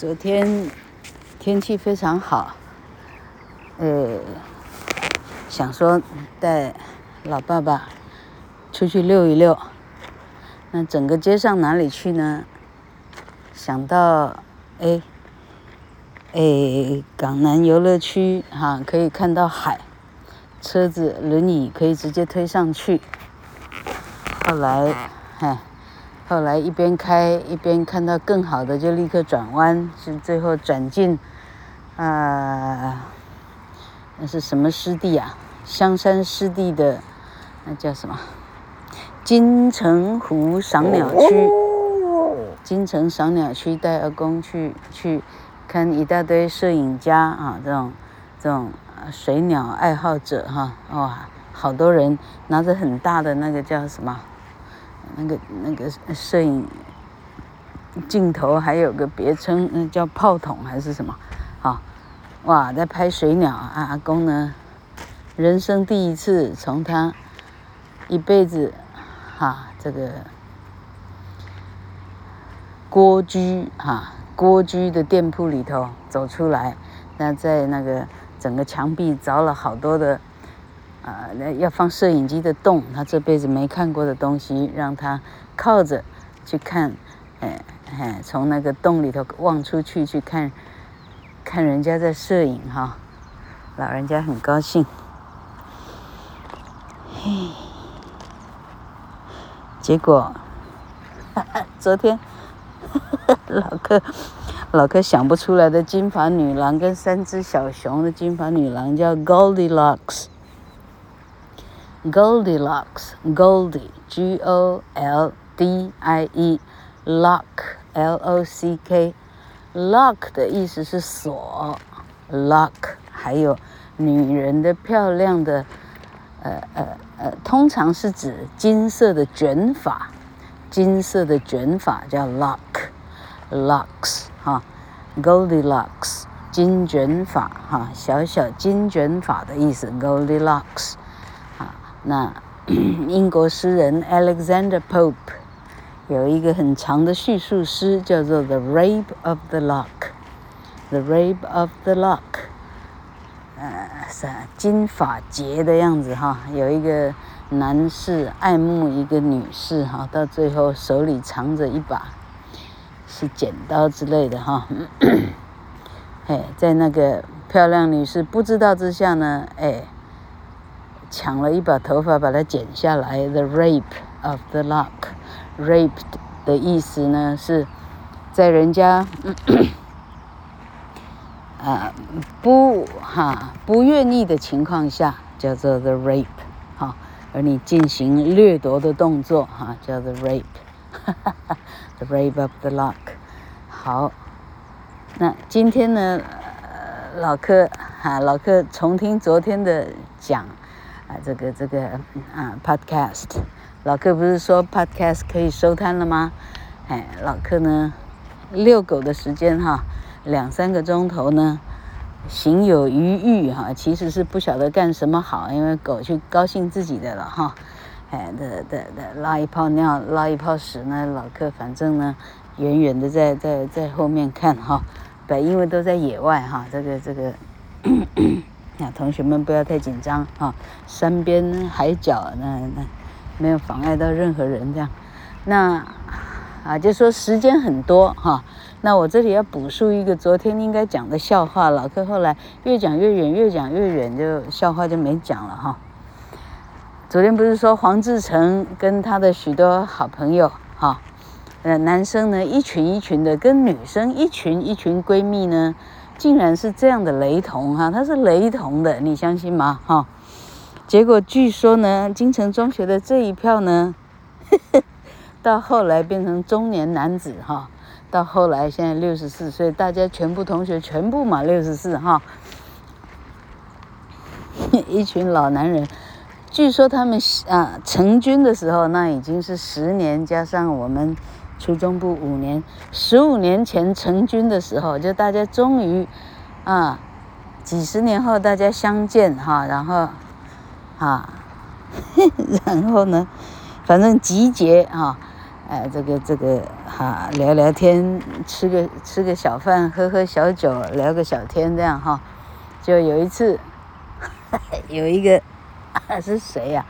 昨天天气非常好，呃，想说带老爸爸出去溜一溜。那整个街上哪里去呢？想到哎哎港南游乐区哈，可以看到海，车子轮椅可以直接推上去。后来哎。后来一边开一边看到更好的，就立刻转弯，是最后转进，啊、呃，那是什么湿地啊？香山湿地的，那叫什么？金城湖赏鸟区。金城赏鸟区带阿公去去看一大堆摄影家啊，这种这种水鸟爱好者哈，哇，好多人拿着很大的那个叫什么？那个那个摄影镜头还有个别称，嗯叫炮筒还是什么？啊，哇，在拍水鸟啊！阿公呢，人生第一次从他一辈子哈这个蜗居哈蜗居的店铺里头走出来，那在那个整个墙壁凿了好多的。啊，那、要放摄影机的洞，他这辈子没看过的东西，让他靠着去看，哎哎，从那个洞里头望出去去看，看人家在摄影哈，老人家很高兴。嘿，结果，昨天，老柯老柯想不出来的金发女郎跟三只小熊的金发女郎叫 Goldilocks。Goldilocks，G-O-L-D-I-E，Lock，L-O-C-K，Lock 的意思是锁，Lock，还有女人的漂亮的，呃呃呃，通常是指金色的卷发，金色的卷发叫 Lock，Locks 哈，Goldilocks，金卷发哈，小小金卷发的意思，Goldilocks。那 英国诗人 Alexander Pope 有一个很长的叙述诗，叫做《The Rape of the Lock》。The Rape of the Lock，呃，是金发劫的样子哈。有一个男士爱慕一个女士哈，到最后手里藏着一把是剪刀之类的哈。哎，在那个漂亮女士不知道之下呢，哎。抢了一把头发，把它剪下来。The rape of the lock，raped 的意思呢是，在人家啊 不哈不愿意的情况下，叫做 the rape 哈，而你进行掠夺的动作哈，叫做 rape，the rape of the lock。好，那今天呢，老柯哈老柯重听昨天的讲。啊，这个这个啊，podcast，老柯不是说 podcast 可以收摊了吗？哎，老柯呢，遛狗的时间哈，两三个钟头呢，行有余裕哈，其实是不晓得干什么好，因为狗去高兴自己的了哈，哎，的的的拉一泡尿，拉一泡屎呢，老柯反正呢，远远的在在在后面看哈，对，因为都在野外哈，这个这个。同学们不要太紧张啊，山边海角那那没有妨碍到任何人这样，那啊就说时间很多哈，那我这里要补述一个昨天应该讲的笑话，老柯后来越讲越远，越讲越远，就笑话就没讲了哈。昨天不是说黄志诚跟他的许多好朋友哈，呃男生呢一群一群的，跟女生一群一群闺蜜呢。竟然是这样的雷同哈，它是雷同的，你相信吗？哈，结果据说呢，金城中学的这一票呢，呵 呵到后来变成中年男子哈，到后来现在六十四岁，大家全部同学全部嘛六十四哈，一群老男人，据说他们啊成军的时候，那已经是十年加上我们。初中部五年，十五年前成军的时候，就大家终于，啊，几十年后大家相见哈，然后，啊，然后呢，反正集结哈，哎，这个这个哈，聊聊天，吃个吃个小饭，喝喝小酒，聊个小天，这样哈。就有一次，有一个啊是谁呀、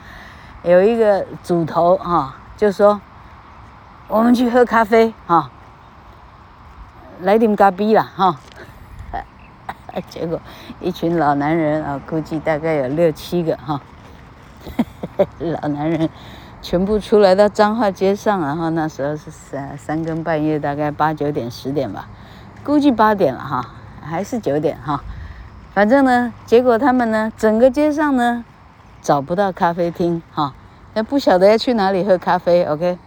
有一个组头哈，就说我们去喝咖啡哈，来点咖啡啦哈。结果一群老男人啊，估计大概有六七个哈，老男人全部出来到彰化街上，然后那时候是三三更半夜，大概八九点十点吧，估计八点了哈，还是九点哈，反正呢，结果他们呢，整个街上呢找不到咖啡厅哈，那不晓得要去哪里喝咖啡，OK，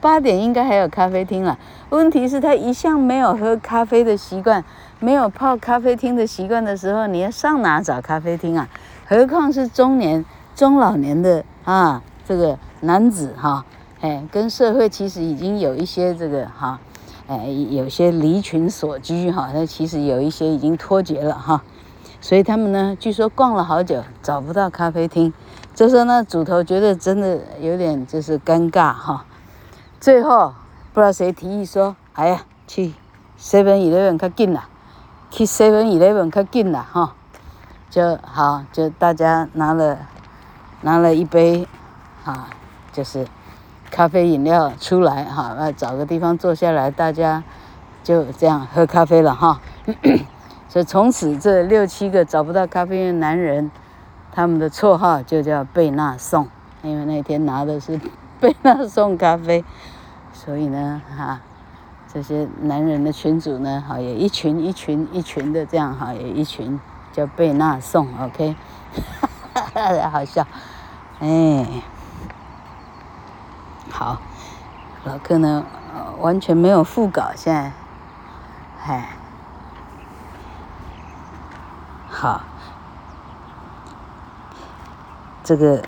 八点应该还有咖啡厅了。问题是，他一向没有喝咖啡的习惯，没有泡咖啡厅的习惯的时候，你要上哪找咖啡厅啊？何况是中年、中老年的啊，这个男子哈，哎，跟社会其实已经有一些这个哈，哎，有些离群所居哈，那其实有一些已经脱节了哈，所以他们呢，据说逛了好久找不到咖啡厅，这时候呢，组头觉得真的有点就是尴尬哈，最后。不知道谁提议说：“哎呀，去 Seven Eleven 较近啦，去 Seven Eleven 较近啦，哈，就好，就大家拿了拿了一杯，啊，就是咖啡饮料出来，哈，要找个地方坐下来，大家就这样喝咖啡了，哈。所以从此这六七个找不到咖啡的男人，他们的绰号就叫贝纳颂，因为那天拿的是贝纳颂咖啡。”所以呢，哈，这些男人的群组呢，哈，也一群一群一群的这样，哈，也一群叫贝纳颂，OK，哈哈，好笑，哎，好，老客呢，完全没有副稿，现在，哎，好，这个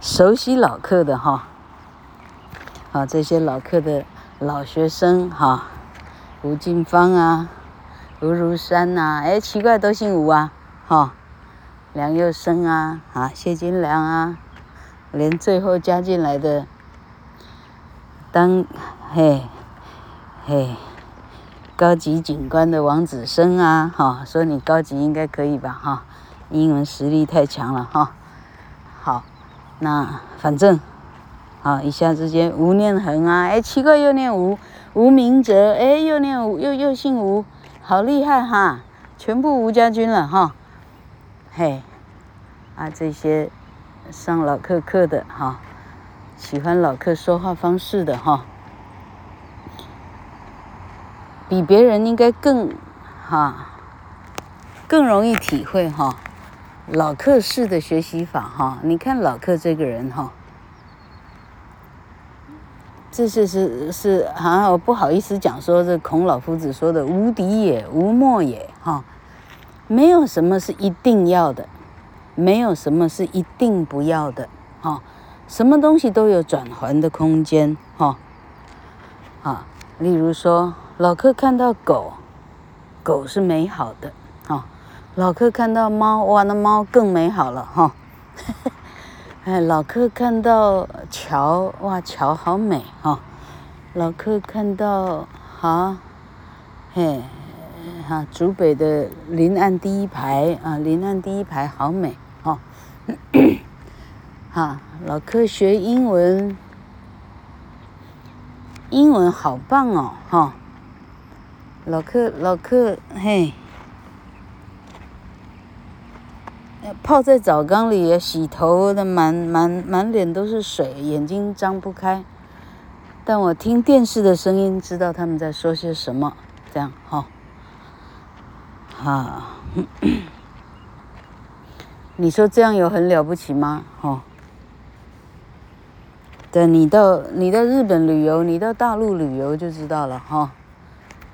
熟悉老客的哈。啊，这些老客的老学生哈，吴金芳啊，吴如山呐、啊，哎，奇怪，都姓吴啊，哈，梁又生啊，啊，谢金良啊，连最后加进来的当嘿嘿高级警官的王子生啊，哈，说你高级应该可以吧，哈，英文实力太强了，哈，好，那反正。啊，一下之间吴念恒啊，哎，奇怪，又念吴，吴明哲，哎，又念吴，又又姓吴，好厉害哈，全部吴家军了哈，嘿，啊，这些上老课课的哈，喜欢老课说话方式的哈，比别人应该更哈，更容易体会哈，老课式的学习法哈，你看老课这个人哈。这是是是，好像我不好意思讲说，这孔老夫子说的“无敌也，无末也”哈，没有什么是一定要的，没有什么是一定不要的哈，什么东西都有转圜的空间哈，啊，例如说老客看到狗，狗是美好的哈，老客看到猫，哇，那猫更美好了哈。哎，老客看到桥，哇，桥好美哈、哦！老客看到哈，嘿，哈，竹北的临岸第一排啊，临岸第一排好美哈！哈、老客学英文，英文好棒哦哈、老客，老客，嘿。泡在澡缸里洗头的满满满脸都是水，眼睛张不开。但我听电视的声音，知道他们在说些什么。这样哈，啊，你说这样有很了不起吗？哈，等你到你到日本旅游，你到大陆旅游就知道了哈。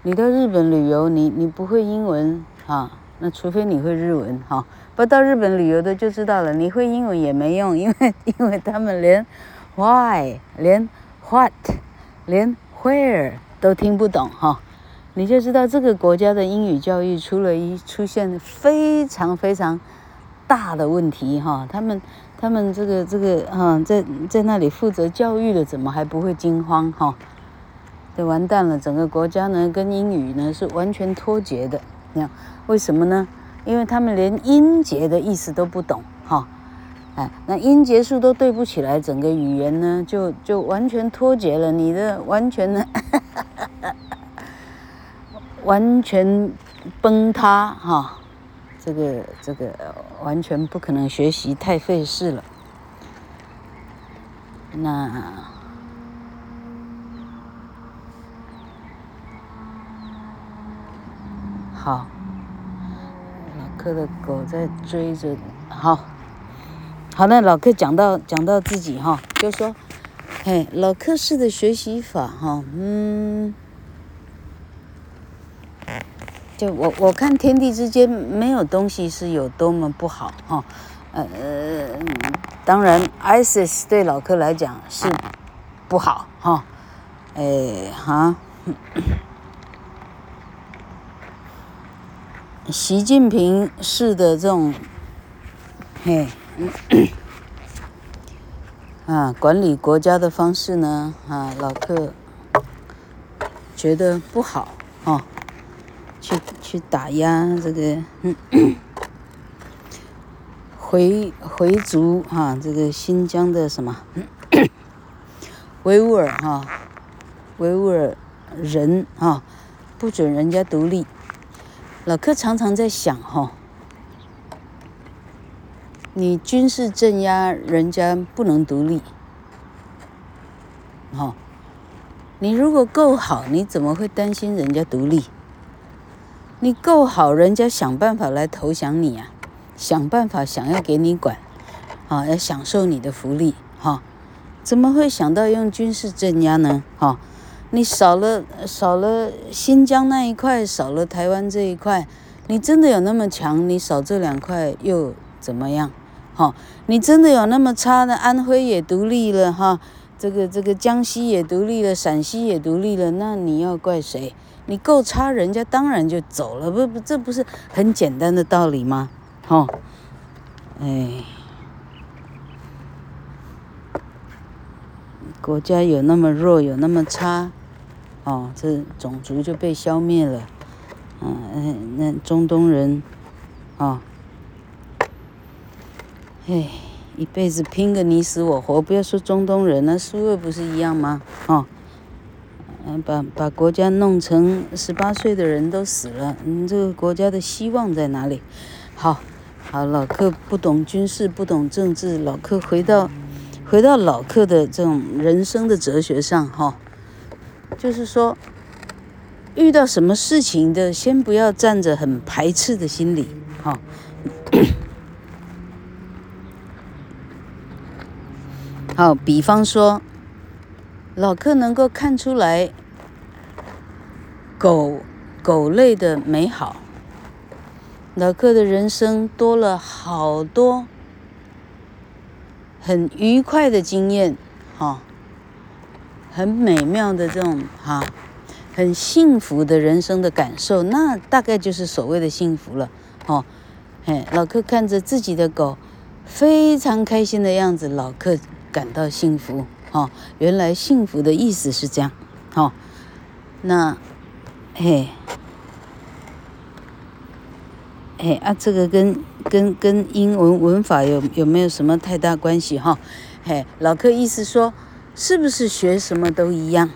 你到日本旅游，你你不会英文啊？那除非你会日文哈。不到日本旅游的就知道了，你会英文也没用，因为因为他们连 why、连 what、连 where 都听不懂哈，你就知道这个国家的英语教育出了一出现非常非常大的问题哈，他们他们这个这个哈，在在那里负责教育的，怎么还不会惊慌哈？就完蛋了，整个国家呢跟英语呢是完全脱节的。那样为什么呢？因为他们连音节的意思都不懂哈。哎，那音节数都对不起来，整个语言呢就就完全脱节了。你的完全呢，完全崩塌哈。这个这个完全不可能学习，太费事了。那好，老柯的狗在追着，好，好，那老克讲到讲到自己哈，就说，嘿，老柯式的学习法哈，嗯。就我我看天地之间没有东西是有多么不好哈，呃，当然 ISIS 对老柯来讲是不好哈，哎哈，习近平式的这种，嘿，啊管理国家的方式呢啊老客觉得不好啊。去去打压这个回回族哈，这个新疆的什么维吾尔哈，维吾尔人哈，不准人家独立。老柯常常在想哈，你军事镇压人家不能独立，哈，你如果够好，你怎么会担心人家独立？你够好，人家想办法来投降你啊，想办法想要给你管，啊，要享受你的福利，哈、怎么会想到用军事镇压呢？哈、你少了少了新疆那一块，少了台湾这一块，你真的有那么强？你少这两块又怎么样？哈、你真的有那么差的？安徽也独立了，哈、这个这个江西也独立了，陕西也独立了，那你要怪谁？你够差，人家当然就走了，不不，这不是很简单的道理吗？哦，哎，国家有那么弱，有那么差，哦，这种族就被消灭了，嗯、那中东人，啊，哎，一辈子拼个你死我活，不要说中东人，那苏俄不是一样吗？哦。嗯把把国家弄成十八岁的人都死了，你这个国家的希望在哪里？好，好，老柯不懂军事，不懂政治，老柯回到回到老柯的这种人生的哲学上哈，就是说，遇到什么事情的，先不要站着很排斥的心理哈。好，比方说。老客能够看出来狗狗类的美好，老客的人生多了好多很愉快的经验，哈，很美妙的这种哈，很幸福的人生的感受，那大概就是所谓的幸福了，哦，嘿，老柯看着自己的狗非常开心的样子，老柯感到幸福。哦，原来幸福的意思是这样，哦，那，嘿，嘿啊，这个跟跟跟英文文法有有没有什么太大关系哈？嘿，老柯意思说，是不是学什么都一样？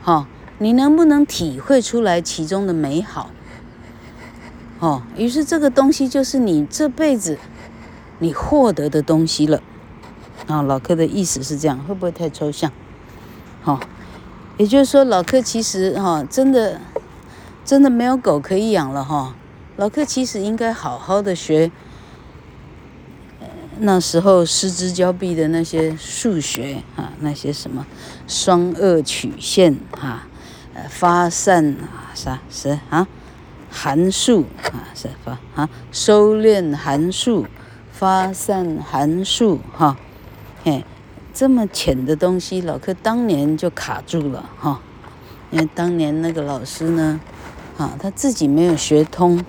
哈，你能不能体会出来其中的美好？哦，于是这个东西就是你这辈子你获得的东西了。啊、老柯的意思是这样，会不会太抽象？好、也就是说，老柯其实哈、真的真的没有狗可以养了哈、老柯其实应该好好的学，那时候失之交臂的那些数学啊，那些什么双二曲线啊，呃，发散啊，啥是啊，函数啊，是发啊，收敛函数，发散函数哈。嘿，这么浅的东西，老柯当年就卡住了哈，因为当年那个老师呢，啊，他自己没有学通，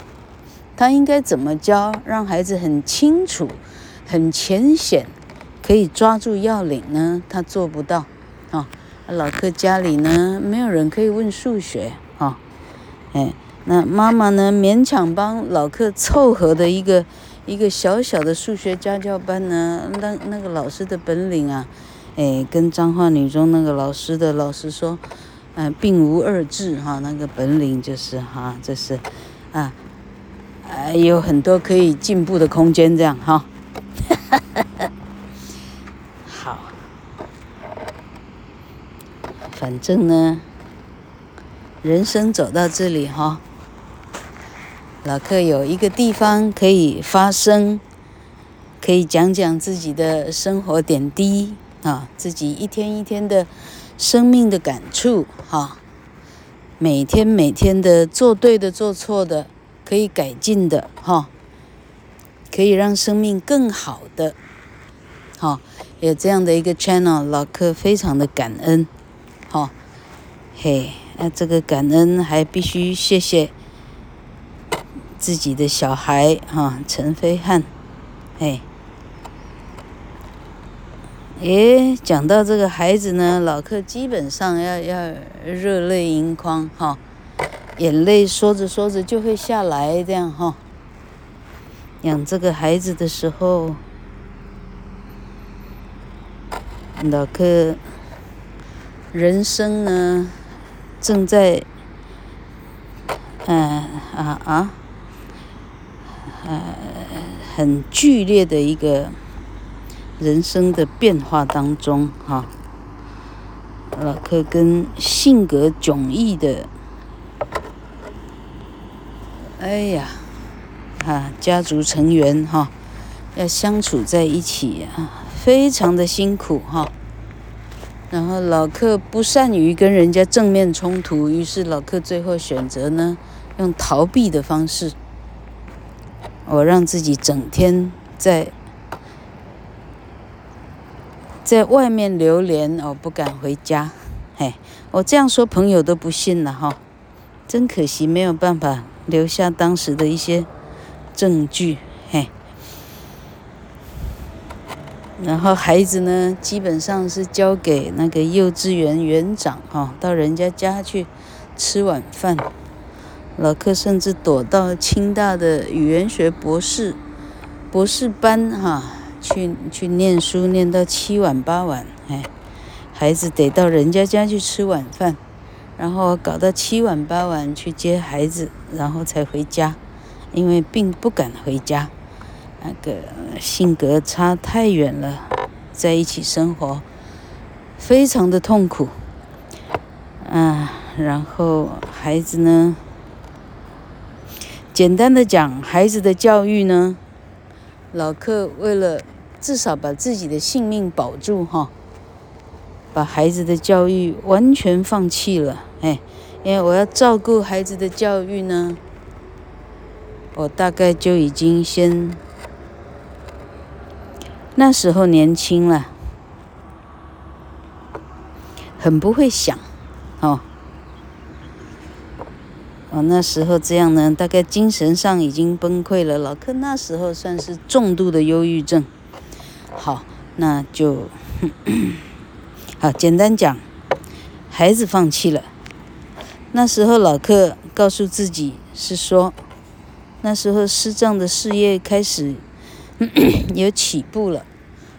他应该怎么教，让孩子很清楚、很浅显，可以抓住要领呢，他做不到啊。老克家里呢，没有人可以问数学啊，哎，那妈妈呢，勉强帮老克凑合的一个一个小小的数学家教班呢，那那个老师的本领啊，哎，跟彰化女中那个老师的老师说，嗯、并无二致哈，那个本领就是哈，这是啊，呃，有很多可以进步的空间，这样哈。好，反正呢，人生走到这里哈，老克有一个地方可以发声，可以讲讲自己的生活点滴啊，自己一天一天的。生命的感触，哈，每天每天的做对的，做错的，可以改进的，哈，可以让生命更好的，哈，有这样的一个 channel，老克非常的感恩，哈，嘿，那这个感恩还必须谢谢自己的小孩，哈，陈飞汉，嘿。诶，讲到这个孩子呢，老客基本上要要热泪盈眶哈，眼泪说着说着就会下来，这样哈。养这个孩子的时候，老客人生呢正在，嗯啊啊，呃，很剧烈的一个。人生的变化当中，哈，老克跟性格迥异的，哎呀，啊，家族成员哈，要相处在一起啊，非常的辛苦哈。然后老克不善于跟人家正面冲突，于是老克最后选择呢，用逃避的方式，我让自己整天在。在外面流连，我不敢回家，嘿，我这样说朋友都不信了哈，真可惜没有办法留下当时的一些证据，嘿。然后孩子呢，基本上是交给那个幼稚园园长哈，到人家家去吃晚饭。老克甚至躲到清大的语言学博士博士班哈。去去念书，念到七晚八晚，哎，孩子得到人家家去吃晚饭，然后搞到七晚八晚去接孩子，然后才回家，因为并不敢回家，那个性格差太远了，在一起生活非常的痛苦，啊，然后孩子呢，简单的讲，孩子的教育呢，老克为了。至少把自己的性命保住哈，把孩子的教育完全放弃了，哎，因为我要照顾孩子的教育呢，我大概就已经先那时候年轻了，很不会想，哦，哦那时候这样呢，大概精神上已经崩溃了。老克那时候算是重度的忧郁症。好，那就 好。简单讲，孩子放弃了。那时候老克告诉自己是说，那时候师丈的事业开始 有起步了。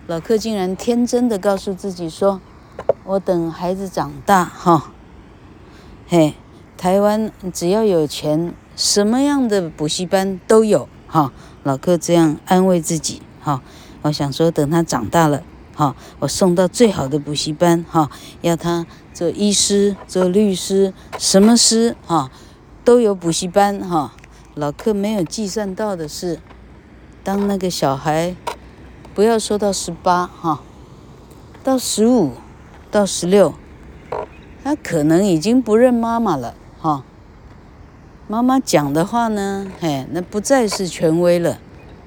老克竟然天真的告诉自己说：“我等孩子长大，哈，嘿，台湾只要有钱，什么样的补习班都有，哈。”老克这样安慰自己，哈。我想说，等他长大了，哈，我送到最好的补习班，哈，要他做医师、做律师，什么师，哈，都有补习班，哈。老克没有计算到的是，当那个小孩，不要说到十八，哈，到十五，到十六，他可能已经不认妈妈了，哈。妈妈讲的话呢，嘿，那不再是权威了。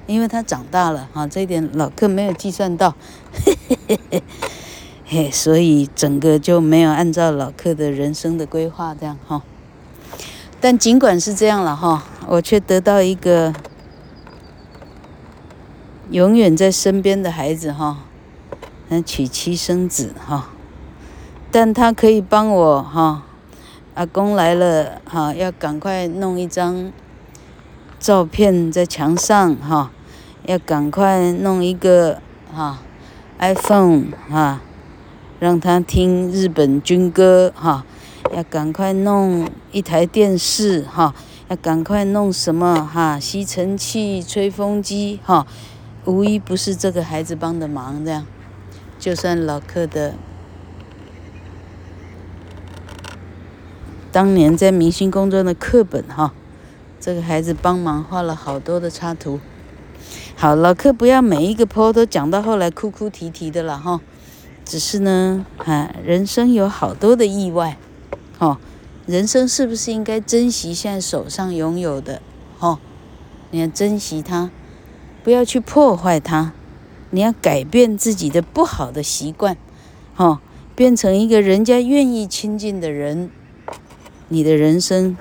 因为他长大了哈，这一点老客没有计算到，嘿嘿嘿嘿，嘿，所以整个就没有按照老客的人生的规划这样哈。但尽管是这样了哈，我却得到一个永远在身边的孩子哈，能娶妻生子哈，但他可以帮我哈，阿公来了哈，要赶快弄一张照片在墙上哈，要赶快弄一个哈 iPhone 哈，让他听日本军歌哈，要赶快弄一台电视哈。要赶快弄什么哈？吸尘器、吹风机哈，无一不是这个孩子帮的忙。这样，就算老客的当年在明星工作的课本哈，这个孩子帮忙画了好多的插图。好，老客不要每一个坡都讲到后来哭哭啼啼的了哈。只是呢，哈，人生有好多的意外，哈。人生是不是应该珍惜现在手上拥有的？哦，你要珍惜它，不要去破坏它。你要改变自己的不好的习惯，哦，变成一个人家愿意亲近的人，你的人生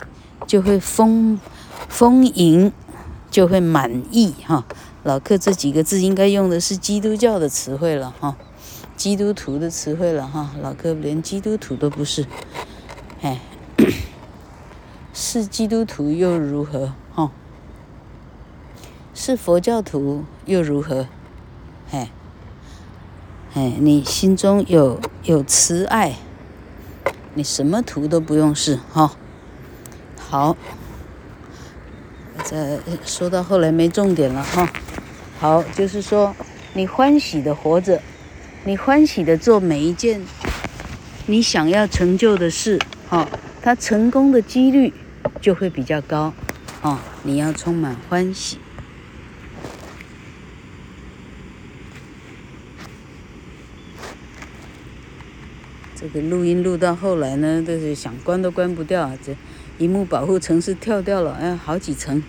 就会丰丰盈，就会满意。哈、老克这几个字应该用的是基督教的词汇了，哈、基督徒的词汇了，哈、老克连基督徒都不是，哎。是基督徒又如何？是佛教徒又如何？哎，哎，你心中有有慈爱，你什么徒都不用是哈。好，再说到后来没重点了哈。好，就是说你欢喜的活着，你欢喜的做每一件你想要成就的事，哈，它成功的几率。就会比较高，哦，你要充满欢喜。这个录音录到后来呢，都是想关都关不掉，这一幕保护层是跳掉了，哎，好几层。